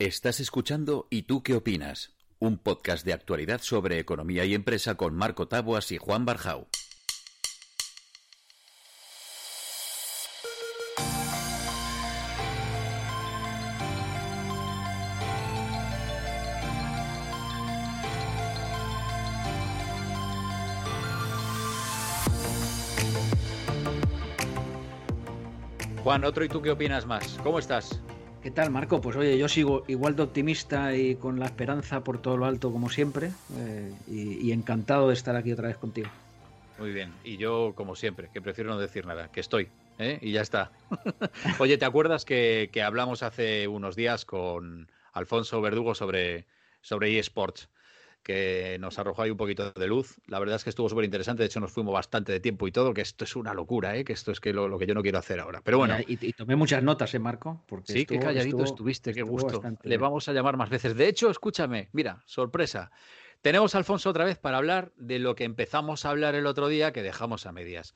Estás escuchando ¿Y tú qué opinas? Un podcast de actualidad sobre economía y empresa con Marco Taboas y Juan Barjau. Juan, otro y tú qué opinas más. ¿Cómo estás? ¿Qué tal, Marco? Pues oye, yo sigo igual de optimista y con la esperanza por todo lo alto como siempre eh, y, encantado de estar aquí otra vez contigo. Muy bien, y yo como siempre, que prefiero no decir nada, que estoy, ¿eh? y ya está. Oye, ¿te acuerdas que, que hablamos hace unos días con Alfonso Verdugo sobre, sobre eSports? Que nos arrojó ahí un poquito de luz. La verdad es que estuvo súper interesante, de hecho nos fuimos bastante de tiempo y todo, que esto es una locura, ¿eh? que esto es que lo, lo que yo no quiero hacer ahora. Pero bueno. Y, y tomé muchas notas, ¿eh, Marco? Porque sí, estuvo, qué calladito estuvo, estuviste, qué gusto. Le vamos a llamar más veces. De hecho, escúchame, mira, sorpresa. Tenemos a Alfonso otra vez para hablar de lo que empezamos a hablar el otro día, que dejamos a medias.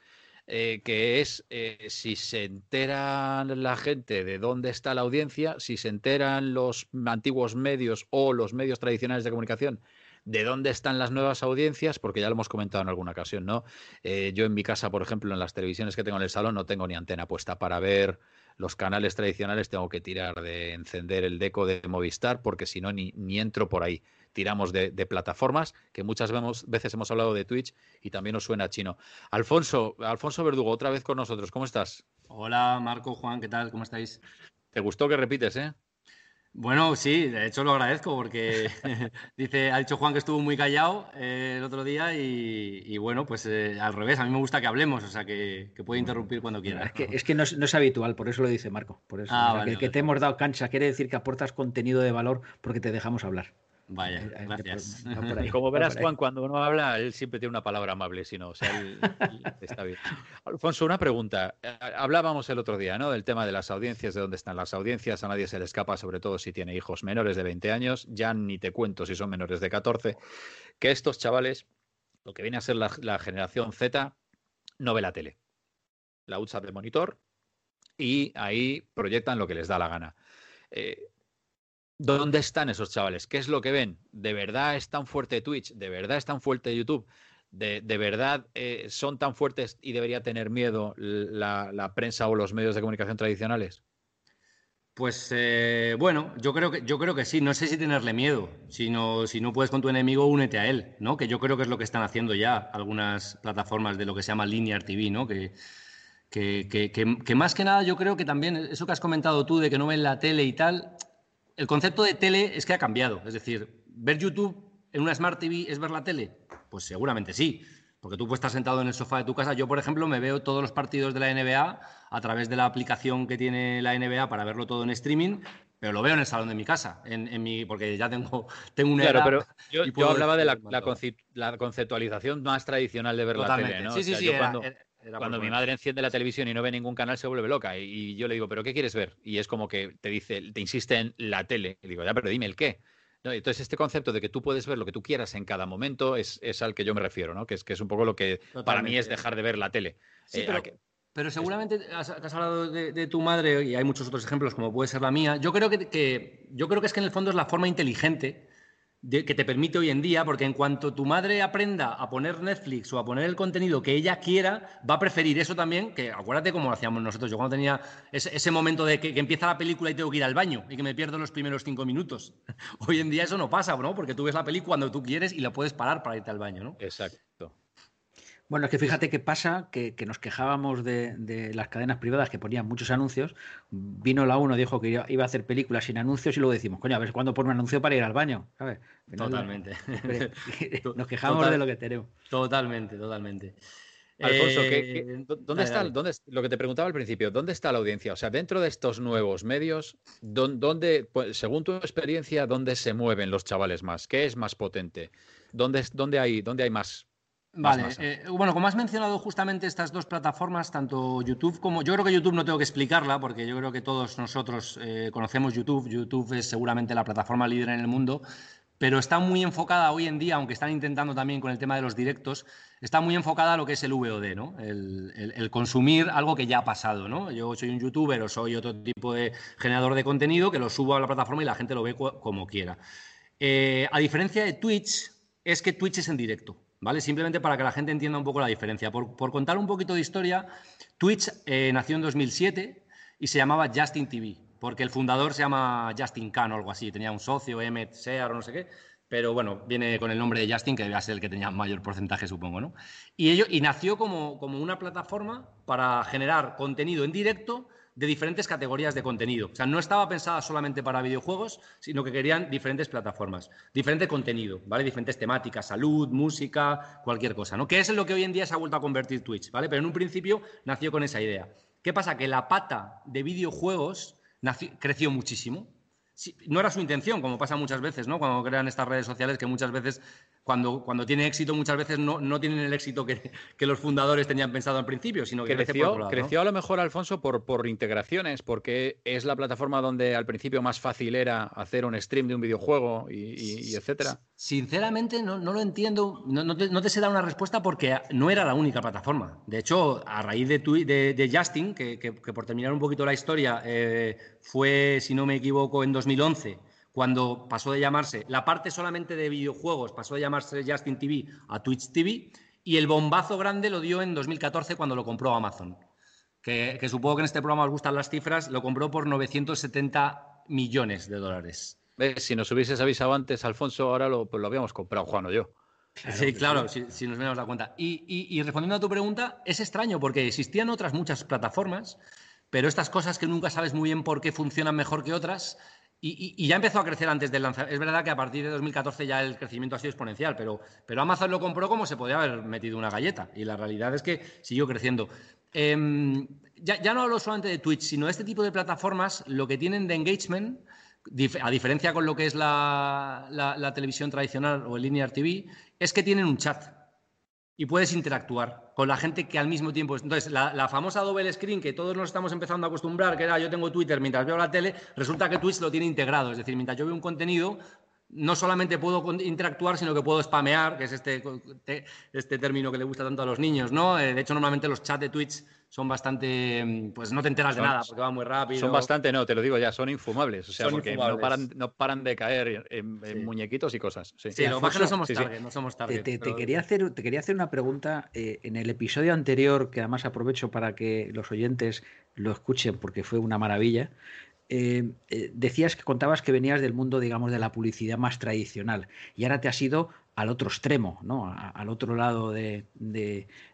Eh, que es eh, si se enteran la gente de dónde está la audiencia, si se enteran los antiguos medios o los medios tradicionales de comunicación de dónde están las nuevas audiencias, porque ya lo hemos comentado en alguna ocasión, ¿no? Eh, yo en mi casa, por ejemplo, en las televisiones que tengo en el salón, no tengo ni antena puesta para ver los canales tradicionales, tengo que tirar de encender el deco de Movistar, porque si no, ni, ni entro por ahí. Tiramos de, de, plataformas, que muchas veces hemos hablado de Twitch y también nos suena chino. Alfonso, Alfonso Verdugo, otra vez con nosotros, ¿cómo estás? Hola, Marco, Juan, ¿qué tal? ¿Cómo estáis? ¿Te gustó que repites, eh? Bueno, sí, de hecho lo agradezco porque dice, ha dicho Juan que estuvo muy callado eh, el otro día y, y bueno, pues eh, al revés, a mí me gusta que hablemos, o sea que, que puede interrumpir cuando quiera. Es que, es que no, es, no, es, habitual, por eso lo dice Marco, por eso. Ah, o sea, vale, que, vale. que, te hemos dado cancha quiere decir que aportas contenido de valor porque te dejamos hablar. Vaya, gracias. Ahí, Como verás, Juan, cuando uno habla, él siempre tiene una palabra amable, si no, o sea, él, él está bien. Alfonso, una pregunta. Hablábamos el otro día, ¿no? Del tema de las audiencias, de dónde están las audiencias, a nadie se le escapa, sobre todo si tiene hijos menores de 20 años, ya ni te cuento si son menores de 14, que estos chavales, lo que viene a ser la, la generación Z, no ve la tele. La usa de monitor y ahí proyectan lo que les da la gana. Eh, ¿Dónde están esos chavales? ¿Qué es lo que ven? ¿De verdad es tan fuerte Twitch? ¿De verdad es tan fuerte YouTube? ¿De, de verdad eh, son tan fuertes y debería tener miedo la, la, prensa o los medios de comunicación tradicionales? Pues eh, bueno, yo creo, que, yo creo que sí. No sé si tenerle miedo. Si no, si no puedes con tu enemigo, únete a él, ¿no? Que yo creo que es lo que están haciendo ya algunas plataformas de lo que se llama Linear TV, ¿no? Que, que, que, que más que nada yo creo que también eso que has comentado tú de que no ven la tele y tal, el concepto de tele es que ha cambiado. Es decir, ver YouTube en una Smart TV es ver la tele. Pues seguramente sí, porque tú puedes estar sentado en el sofá de tu casa. Yo, por ejemplo, me veo todos los partidos de la NBA a través de la aplicación que tiene la NBA para verlo todo en streaming, pero lo veo en el salón de mi casa, en, en mi, porque ya tengo, tengo una claro, edad pero yo, yo hablaba de la, la, la, conceptualización más tradicional de ver Totalmente. la tele, ¿no? Sí, o sí, sea, sí. yo Era, cuando, era, era cuando mi madre enciende la televisión y no ve ningún canal se vuelve loca y, y, yo le digo, ¿pero qué quieres ver? Y es como que te dice, te insiste en la tele. Y digo, ya, pero dime el qué. ¿No? Entonces, este concepto de que tú puedes ver lo que tú quieras en cada momento es, es al que yo me refiero, ¿no? Que es, que es un poco lo que Totalmente. para mí es dejar de ver la tele. Sí, Eh, pero, a que- pero seguramente has, has hablado de, de tu madre y hay muchos otros ejemplos como puede ser la mía. Yo creo que, que- yo creo que es que en el fondo es la forma inteligente que te permite hoy en día, porque en cuanto tu madre aprenda a poner Netflix o a poner el contenido que ella quiera, va a preferir eso también, que acuérdate cómo lo hacíamos nosotros. Yo cuando tenía ese, ese momento de que, que empieza la película y tengo que ir al baño y que me pierdo los primeros cinco minutos. Hoy en día eso no pasa, ¿no? Porque tú ves la película cuando tú quieres y la puedes parar para irte al baño, ¿no? Exacto. Bueno, es que fíjate qué pasa, que, que nos quejábamos de, de, las cadenas privadas que ponían muchos anuncios. Vino la uno, dijo que iba a hacer películas sin anuncios y luego decimos, coño, a ver cuándo pone un anuncio para ir al baño, ¿sabes? Totalmente. Nos quejamos Total, de lo que tenemos. Totalmente, totalmente. Alfonso, ¿qué, qué, ¿dónde dale, está dale. Dónde, lo que te preguntaba al principio? ¿Dónde está la audiencia? O sea, dentro de estos nuevos medios, ¿dónde, pues, según tu experiencia, dónde se mueven los chavales más? ¿Qué es más potente? ¿Dónde, dónde, hay, dónde hay más Vale, eh, bueno, como has mencionado justamente estas dos plataformas, tanto YouTube como... Yo creo que YouTube no tengo que explicarla porque yo creo que todos nosotros eh, conocemos YouTube. YouTube es seguramente la plataforma líder en el mundo, pero está muy enfocada hoy en día, aunque están intentando también con el tema de los directos, está muy enfocada a lo que es el VOD, ¿no? El, consumir algo que ya ha pasado, ¿no? Yo soy un youtuber o soy otro tipo de generador de contenido que lo subo a la plataforma y la gente lo ve como quiera. Eh, a diferencia de Twitch, es que Twitch es en directo, ¿vale? Simplemente para que la gente entienda un poco la diferencia. Por, contar un poquito de historia, Twitch eh, nació en 2007 y se llamaba Justin TV porque el fundador se llama Justin Khan o algo así, tenía un socio, Emmet Sear o no sé qué, pero bueno, viene con el nombre de Justin, que debe ser el que tenía mayor porcentaje, supongo, ¿no? Y, ello, y nació como, como una plataforma para generar contenido en directo de diferentes categorías de contenido. O sea, no estaba pensada solamente para videojuegos, sino que querían diferentes plataformas, diferente contenido, ¿vale? Diferentes temáticas, salud, música, cualquier cosa, ¿no? Que es lo que hoy en día se ha vuelto a convertir Twitch, ¿vale? Pero en un principio nació con esa idea. ¿Qué pasa? Que la pata de videojuegos creció muchísimo. no era su intención, como pasa muchas veces, ¿no? Cuando crean estas redes sociales, que muchas veces cuando, cuando tiene éxito muchas veces no, no tienen el éxito que, que, los fundadores tenían pensado al principio, sino que creció, creció a lo mejor, Alfonso, por, por integraciones, porque es la plataforma donde al principio más fácil era hacer un stream de un videojuego y, etcétera. Sinceramente no, no lo entiendo, no, no, te, no, te, sé dar una respuesta porque no era la única plataforma. De hecho, a raíz de, de, de Justin, que, que, por terminar un poquito la historia, eh, fue, si no me equivoco, en 2011 cuando pasó de llamarse, la parte solamente de videojuegos pasó de llamarse Justin TV a Twitch TV, y el bombazo grande lo dio en 2014 cuando lo compró Amazon. Que, supongo que en este programa os gustan las cifras, lo compró por 970 millones de dólares. Si nos hubieses avisado antes, Alfonso, ahora lo, pues lo habíamos comprado Juan o yo. sí, claro, si, nos hubiéramos dado cuenta. Y, y, respondiendo a tu pregunta, es extraño porque existían otras muchas plataformas, pero estas cosas que nunca sabes muy bien por qué funcionan mejor que otras, y, ya empezó a crecer antes del lanzamiento. Es verdad que a partir de 2014 ya el crecimiento ha sido exponencial, pero, pero Amazon lo compró como se podía haber metido una galleta. Y la realidad es que siguió creciendo. Em, ya, no hablo solamente de Twitch, sino de este tipo de plataformas, lo que tienen de engagement, a diferencia con lo que es la, la televisión tradicional o el linear TV, es que tienen un chat y puedes interactuar con la gente que al mismo tiempo. Entonces, la, famosa double screen que todos nos estamos empezando a acostumbrar, que era yo tengo Twitter mientras veo la tele, resulta que Twitch lo tiene integrado. Es decir, mientras yo veo un contenido, no solamente puedo interactuar, sino que puedo spamear, que es este, este término que le gusta tanto a los niños, ¿no? Eh, de hecho, normalmente los chats de Twitch son bastante, mm, pues no te enteras de nada porque va muy rápido. Son bastante, no, te lo digo ya, son infumables, o sea, porque No, paran, de caer en, muñequitos y cosas. Sí, lo que no somos tarde, no somos tarde. Te, quería hacer, te quería hacer una pregunta eh, en el episodio anterior, que además aprovecho para que los oyentes lo escuchen porque fue una maravilla. Eh, eh, decías que contabas que venías del mundo, digamos, de la publicidad más tradicional y ahora te has ido al otro extremo, ¿no? al otro lado de,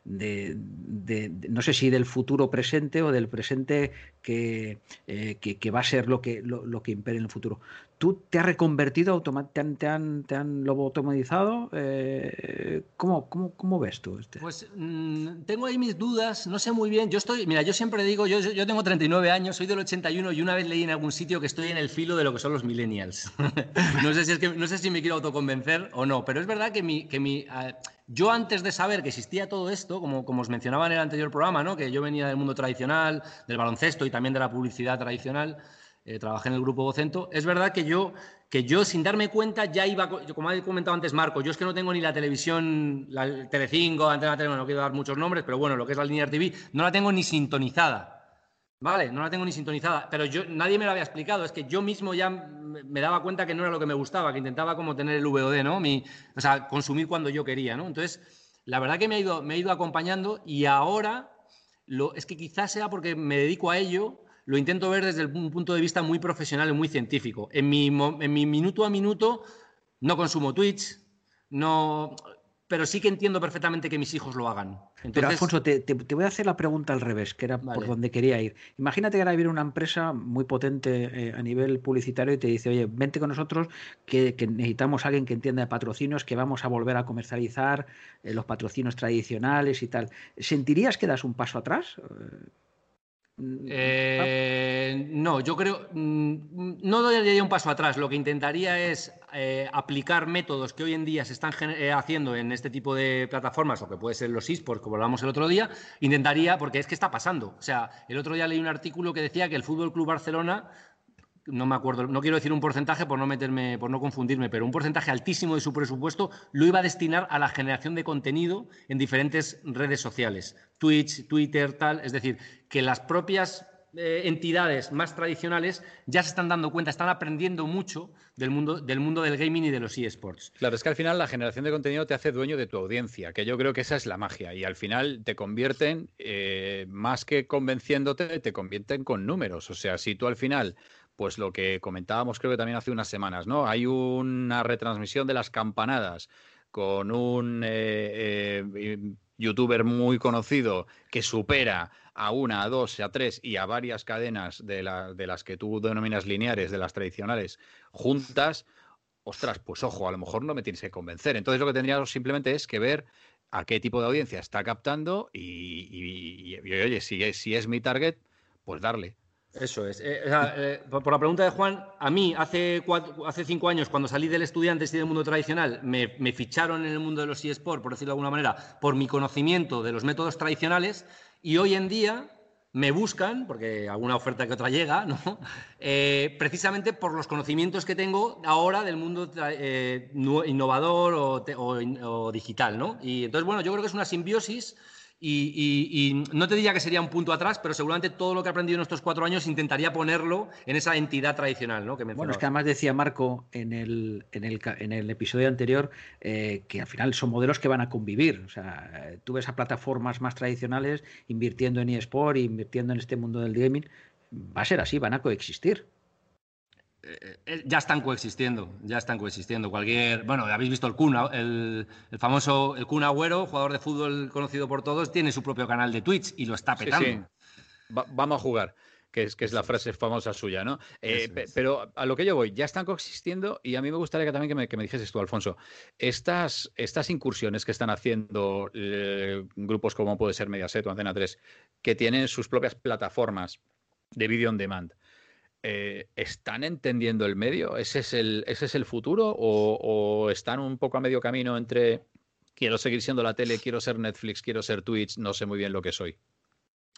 no sé si del futuro presente o del presente que, eh, que, va a ser lo que, lo, que impere en el futuro. ¿Tú te has reconvertido, te han, te han, te han lobotomizado? Eh, ¿cómo, cómo, ves tú? Este? Pues mm, tengo ahí mis dudas, no sé muy bien. Yo estoy, mira, yo siempre digo, yo, yo tengo 39 años, soy del 81 y una vez leí en algún sitio que estoy en el filo de lo que son los millennials. no, sé si es que, no sé si me quiero autoconvencer o no, pero es verdad que mi, que mi, ah, yo antes de saber que existía todo esto, como, como os mencionaba en el anterior programa, ¿no? que yo venía del mundo tradicional, del baloncesto y también de la publicidad tradicional, eh, trabajé en el grupo Vocento, es verdad que yo, que yo sin darme cuenta ya iba, como ha comentado antes Marco, yo es que no tengo ni la televisión, la Telecinco, Antena Tele, no quiero dar muchos nombres, pero bueno, lo que es la línea TV, no la tengo ni sintonizada. Vale, no la tengo ni sintonizada, pero yo nadie me lo había explicado, es que yo mismo ya me daba cuenta que no era lo que me gustaba, que intentaba como tener el VOD, ¿no? O sea, consumir cuando yo quería, ¿no? Entonces, la verdad que me ha ido, me ha ido acompañando y ahora lo, es que quizás sea porque me dedico a ello, lo intento ver desde un punto de vista muy profesional y muy científico. En mi, en mi minuto a minuto no consumo Twitch, no pero sí que entiendo perfectamente que mis hijos lo hagan. Pero Alfonso, te, voy a hacer la pregunta al revés, que era por donde quería ir. Imagínate que ahora viene una empresa muy potente eh, a nivel publicitario y te dice, oye, vente con nosotros, que, necesitamos a alguien que entienda de patrocinios, que vamos a volver a comercializar eh, los patrocinios tradicionales y tal. ¿Sentirías que das un paso atrás? Eh, no, yo creo, mm, no daría un paso atrás. Lo que intentaría es eh, aplicar métodos que hoy en día se están eh, haciendo en este tipo de plataformas, o que puede ser los esports, como hablamos el otro día. Intentaría, porque es que está pasando. O sea, el otro día leí un artículo que decía que el Fútbol Club Barcelona no me acuerdo, no quiero decir un porcentaje por no meterme, por no confundirme, pero un porcentaje altísimo de su presupuesto lo iba a destinar a la generación de contenido en diferentes redes sociales, Twitch, Twitter, tal, es decir, que las propias eh, entidades más tradicionales ya se están dando cuenta, están aprendiendo mucho del mundo, del mundo del gaming y de los eSports. Claro, es que al final la generación de contenido te hace dueño de tu audiencia, que yo creo que esa es la magia. Y al final te convierten, eh, más que convenciéndote, te convierten con números. O sea, si tú al final pues lo que comentábamos creo que también hace unas semanas, ¿no? Hay una retransmisión de las campanadas con un eh, youtuber muy conocido que supera a una, a dos, a tres y a varias cadenas de, de las que tú denominas lineares, de las tradicionales, juntas, ostras, pues ojo, a lo mejor no me tienes que convencer. Entonces lo que tendríamos simplemente es que ver a qué tipo de audiencia está captando y, oye, si es, si es mi target, pues darle. Eso es. Eh, eh, por la pregunta de Juan, a mí hace, hace cinco años, cuando salí del estudiante y del mundo tradicional, me, ficharon en el mundo de los eSports, por decirlo de alguna manera, por mi conocimiento de los métodos tradicionales y hoy en día me buscan, porque alguna oferta que otra llega, ¿no? Eh, precisamente por los conocimientos que tengo ahora del mundo innovador o, o, digital. ¿no? Y entonces, bueno, yo creo que es una simbiosis y, no te diría que sería un punto atrás, pero seguramente todo lo que he aprendido en estos cuatro años intentaría ponerlo en esa entidad tradicional. ¿no? Bueno, es que además decía Marco en el, en el, en el episodio anterior eh, que al final son modelos que van a convivir. O sea, tú ves a plataformas más tradicionales invirtiendo en eSport, invirtiendo en este mundo del gaming. Va a ser así, van a coexistir. Eh, eh, ya están coexistiendo, ya están coexistiendo. Cualquier, bueno, habéis visto el Kun, el, famoso el Kun Agüero, jugador de fútbol conocido por todos, tiene su propio canal de Twitch y lo está petando. vamos a jugar, que es, que es la frase famosa suya, ¿no? Eh, pero a lo que yo voy, ya están coexistiendo y a mí me gustaría que también que me, que me dijeses tú, Alfonso, estas, estas incursiones que están haciendo grupos como puede ser Mediaset o Antena 3, que tienen sus propias plataformas de video on demand. Eh, ¿están entendiendo el medio? ¿Ese es el, ese es el futuro? O, están un poco a medio camino entre quiero seguir siendo la tele, quiero ser Netflix, quiero ser Twitch, no sé muy bien lo que soy?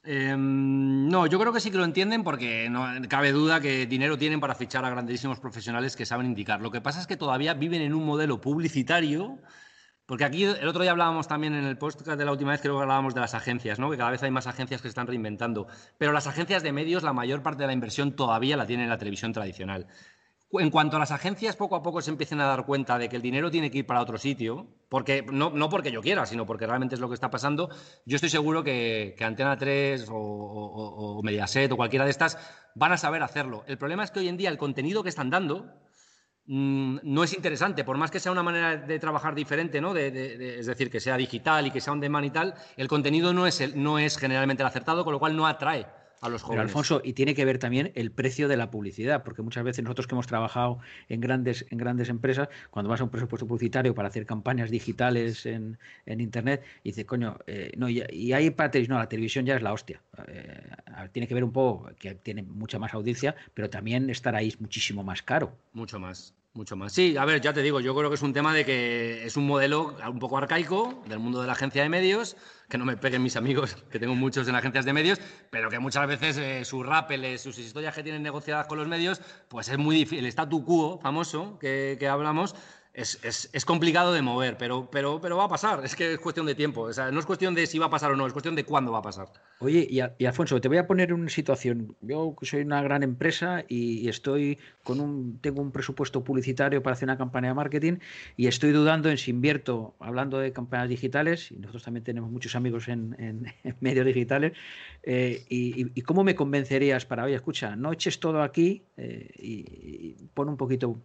Em, no, yo creo que sí que lo entienden porque no cabe duda que dinero tienen para fichar a grandísimos profesionales que saben indicar. Lo que pasa es que todavía viven en un modelo publicitario porque aquí el otro día hablábamos también en el podcast de la última vez, creo que hablábamos de las agencias, ¿no? que cada vez hay más agencias que se están reinventando. Pero las agencias de medios, la mayor parte de la inversión todavía la tiene la televisión tradicional. En cuanto a las agencias, poco a poco se empiecen a dar cuenta de que el dinero tiene que ir para otro sitio, porque no, no porque yo quiera, sino porque realmente es lo que está pasando, yo estoy seguro que, Antena 3 o, o Mediaset o cualquiera de estas van a saber hacerlo. El problema es que hoy en día el contenido que están dando Mm, no es interesante, por más que sea una manera de trabajar diferente, ¿no? es decir, que sea digital y que sea un demand y tal, el contenido no es, no es generalmente el acertado, con lo cual no atrae a los jóvenes. Alfonso, y tiene que ver también el precio de la publicidad, porque muchas veces nosotros que hemos trabajado en grandes, en grandes empresas, cuando vas a un presupuesto publicitario para hacer campañas digitales en, Internet, y dices, coño, eh, no, y, y, hay para televisión, no, la televisión ya es la hostia. Eh, tiene que ver un poco que tiene mucha más audiencia, pero también estar ahí es muchísimo más caro. Mucho más. Mucho más. Sí, a ver, ya te digo, yo creo que es un tema de que es un modelo un poco arcaico del mundo de la agencia de medios, que no me peguen mis amigos, que tengo muchos en agencias de medios, pero que muchas veces eh, sus rápeles, sus historias que tienen negociadas con los medios, pues es muy difícil. El statu quo famoso que, que hablamos, es, complicado de mover, pero, va a pasar. Es que es cuestión de tiempo. No es cuestión de si va a pasar o no, es cuestión de cuándo va a pasar. Oye, y, Alfonso, te voy a poner una situación. Yo soy una gran empresa y, estoy con un, tengo un presupuesto publicitario para hacer una campaña de marketing y estoy dudando en si invierto, hablando de campañas digitales, y nosotros también tenemos muchos amigos en, medios digitales, eh, y, cómo me convencerías para, oye, escucha, no eches todo aquí eh, y pon un poquito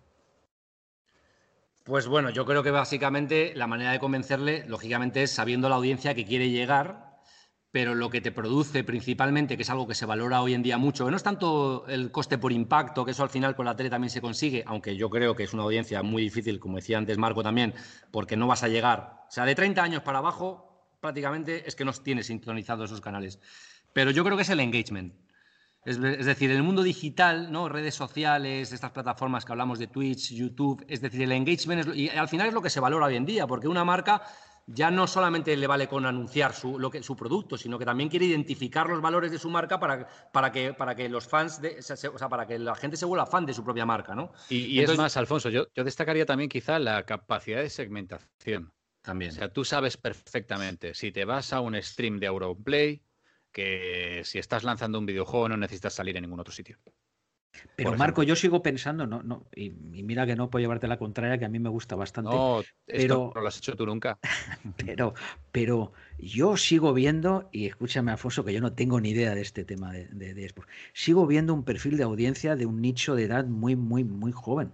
pues bueno, yo creo que básicamente la manera de convencerle, lógicamente, es sabiendo la audiencia que quiere llegar, pero lo que te produce principalmente, que es algo que se valora hoy en día mucho, no es tanto el coste por impacto, que eso al final con la tele también se consigue, aunque yo creo que es una audiencia muy difícil, como decía antes Marco también, porque no vas a llegar, o sea, de 30 años para abajo, prácticamente es que no tienes sintonizados esos canales. Pero yo creo que es el engagement. Es, decir, en el mundo digital, ¿no? redes sociales, estas plataformas que hablamos de Twitch, YouTube, es decir, el engagement, y al final es lo que se valora hoy en día, porque una marca ya no solamente le vale con anunciar su, lo que, su producto, sino que también quiere identificar los valores de su marca para, para, que, para que los fans, de, o sea, para que la gente se vuelva fan de su propia marca, ¿no? Y, es más, Alfonso, yo, yo destacaría también quizá la capacidad de segmentación. También. O sea, tú sabes perfectamente, si te vas a un stream de Europlay, que si estás lanzando un videojuego no necesitas salir en ningún otro sitio. Pero Marco, yo sigo pensando, no, no, y, mira que no puedo llevarte la contraria, que a mí me gusta bastante. No, pero no lo has hecho tú nunca. pero, pero yo sigo viendo, y escúchame, Alfonso, que yo no tengo ni idea de este tema de, de, de Sigo viendo un perfil de audiencia de un nicho de edad muy, muy, muy joven.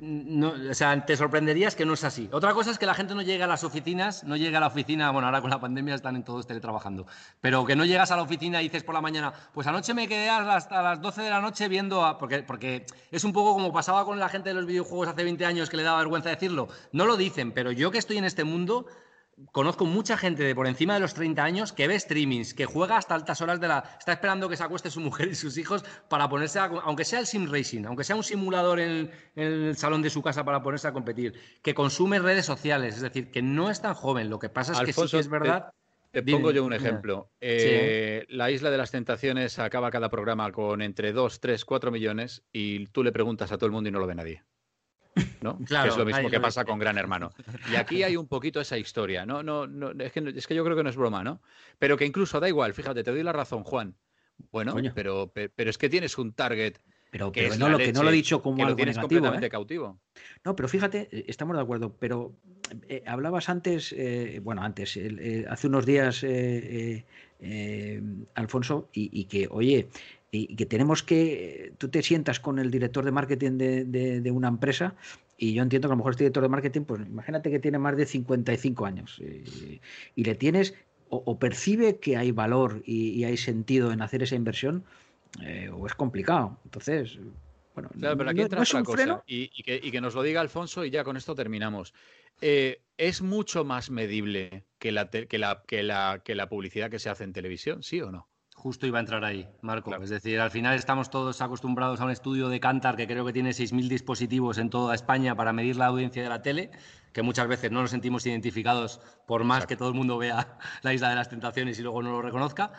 No, o sea, te sorprenderías que no es así. Otra cosa es que la gente no llega a las oficinas, no llega a la oficina, bueno, ahora con la pandemia están en todos teletrabajando, pero que no llegas a la oficina y dices por la mañana, pues anoche me quedé hasta las 12 de la noche viendo, a... porque, porque es un poco como pasaba con la gente de los videojuegos hace 20 años que le daba vergüenza decirlo. No lo dicen, pero yo que estoy en este mundo, conozco mucha gente de por encima de los 30 años que ve streamings, que juega hasta altas horas de la... Está esperando que se acueste su mujer y sus hijos para ponerse, a... aunque sea el sim racing, aunque sea un simulador en, el salón de su casa para ponerse a competir, que consume redes sociales, es decir, que no es tan joven. Lo que pasa es que sí que es verdad... Te, pongo yo un ejemplo. Eh, la Isla de las Tentaciones acaba cada programa con entre 2, 3, 4 millones y tú le preguntas a todo el mundo y no lo ve nadie. ¿No? que es lo mismo que pasa con Gran Hermano. Y aquí hay un poquito esa historia, ¿no? no, no es, que, es que yo creo que no es broma, ¿no? Pero que incluso da igual, fíjate, te doy la razón, Juan. Bueno, pero, pero es que tienes un target pero, que no, lo, que no lo he dicho como algo tienes negativo. Completamente cautivo. No, pero fíjate, eh, estamos de acuerdo. Pero eh, hablabas antes, eh, bueno, antes, hace unos días, Alfonso, y, que, oye, y que tenemos que, tú te sientas con el director de marketing de, una empresa y yo entiendo que a lo mejor este director de marketing, pues imagínate que tiene más de 55 años y, le tienes o, percibe que hay valor y, hay sentido en hacer esa inversión eh, o es complicado. Entonces, bueno, claro, pero aquí entra otra cosa y, que, nos lo diga Alfonso y ya con esto terminamos. Eh, es mucho más medible que la, que, la, que, la, que la publicidad que se hace en televisión, ¿sí o no? Justo iba a entrar ahí, Marco. Es decir, al final estamos todos acostumbrados a un estudio de Cantar que creo que tiene 6.000 dispositivos en toda España para medir la audiencia de la tele, que muchas veces no nos sentimos identificados por más que todo el mundo vea la Isla de las Tentaciones y luego no lo reconozca.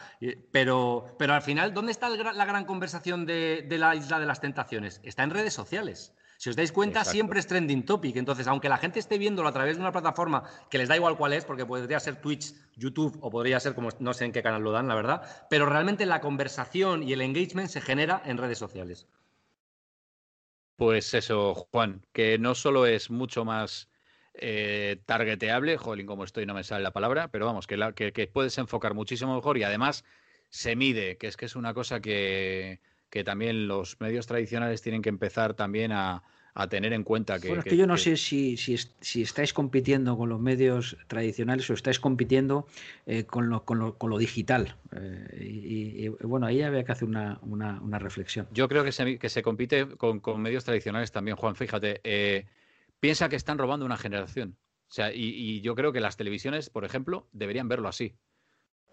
Pero, pero al final, ¿dónde está la gran conversación de la Isla de las Tentaciones? Está en redes sociales. Si os dais cuenta, siempre es trending topic. Entonces, aunque la gente esté viéndolo a través de una plataforma que les da igual cuál es, porque podría ser Twitch, YouTube o podría ser como no sé en qué canal lo dan, la verdad, pero realmente la conversación y el engagement se genera en redes sociales. Pues eso, Juan, que no solo es mucho más eh, targeteable, jolín, como estoy no me sale la palabra, pero vamos, que, la, que, que, puedes enfocar muchísimo mejor y además se mide, que es que es una cosa que, que también los medios tradicionales tienen que empezar también a, tener en cuenta que... Bueno, es que, yo no sé si, si, estáis compitiendo con los medios tradicionales o estáis compitiendo eh, con, lo, con, lo, con, lo, digital. Eh, y, bueno, ahí había que hacer una, una, reflexión. Yo creo que se, que se compite con, con medios tradicionales también, Juan. Fíjate, eh, piensa que están robando una generación. O sea, y, yo creo que las televisiones, por ejemplo, deberían verlo así.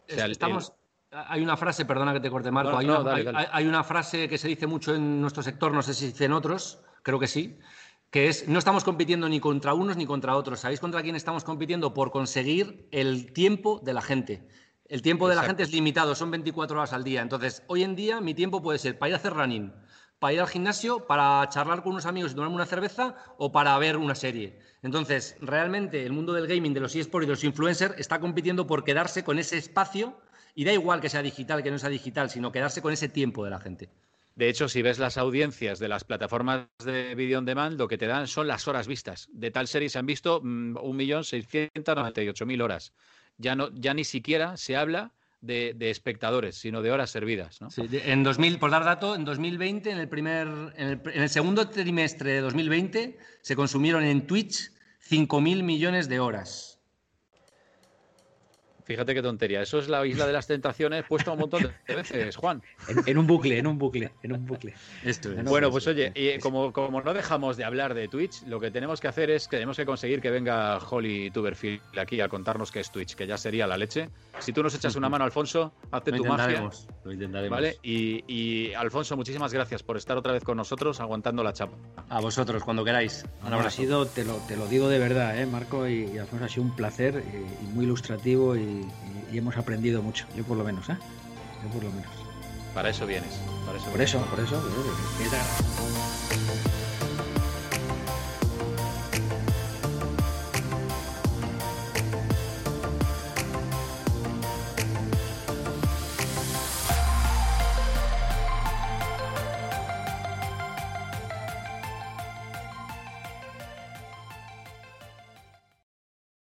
O sea, Estamos... Hay una frase, perdona que te corte, Marco. hay, una, frase que se dice mucho en nuestro sector, no sé si dicen otros, creo que sí, que es no estamos compitiendo ni contra unos ni contra otros. ¿Sabéis contra quién estamos compitiendo? Por conseguir el tiempo de la gente. El tiempo de la gente es limitado, son 24 horas al día. Entonces, hoy en día mi tiempo puede ser para ir a hacer running, para ir al gimnasio, para charlar con unos amigos y tomarme una cerveza o para ver una serie. Entonces, realmente el mundo del gaming, de los eSports y de los influencers está compitiendo por quedarse con ese espacio y da igual que sea digital, que no sea digital, sino quedarse con ese tiempo de la gente. De hecho, si ves las audiencias de las plataformas de video on demand, lo que te dan son las horas vistas. De tal serie se han visto 1.698.000 mm, horas. Ya, no, ya ni siquiera se habla de, espectadores, sino de horas servidas. ¿no? en 2000, por dar dato, en 2020, en el, primer, en el, segundo trimestre de 2020, se consumieron en Twitch 5.000 millones de horas. Fíjate qué tontería. Eso es la isla de las tentaciones puesta un montón de veces, Juan. En, un bucle, en un bucle, en un bucle. Esto Bueno, pues oye, y como, como no dejamos de hablar de Twitch, lo que tenemos que hacer es que tenemos que conseguir que venga Holly Tuberfield aquí a contarnos qué es Twitch, que ya sería la leche. Si tú nos echas una mano, Alfonso, hazte tu magia. Lo intentaremos. ¿Vale? Y, Alfonso, muchísimas gracias por estar otra vez con nosotros aguantando la chapa. A vosotros, cuando queráis. Ha sido, te lo, te lo digo de verdad, ¿eh, Marco y, Alfonso, ha sido un placer y, muy ilustrativo y, hemos aprendido mucho. Yo por lo menos, ¿eh? Yo por lo menos. Para eso vienes. Para eso por, eso, por eso, por eso.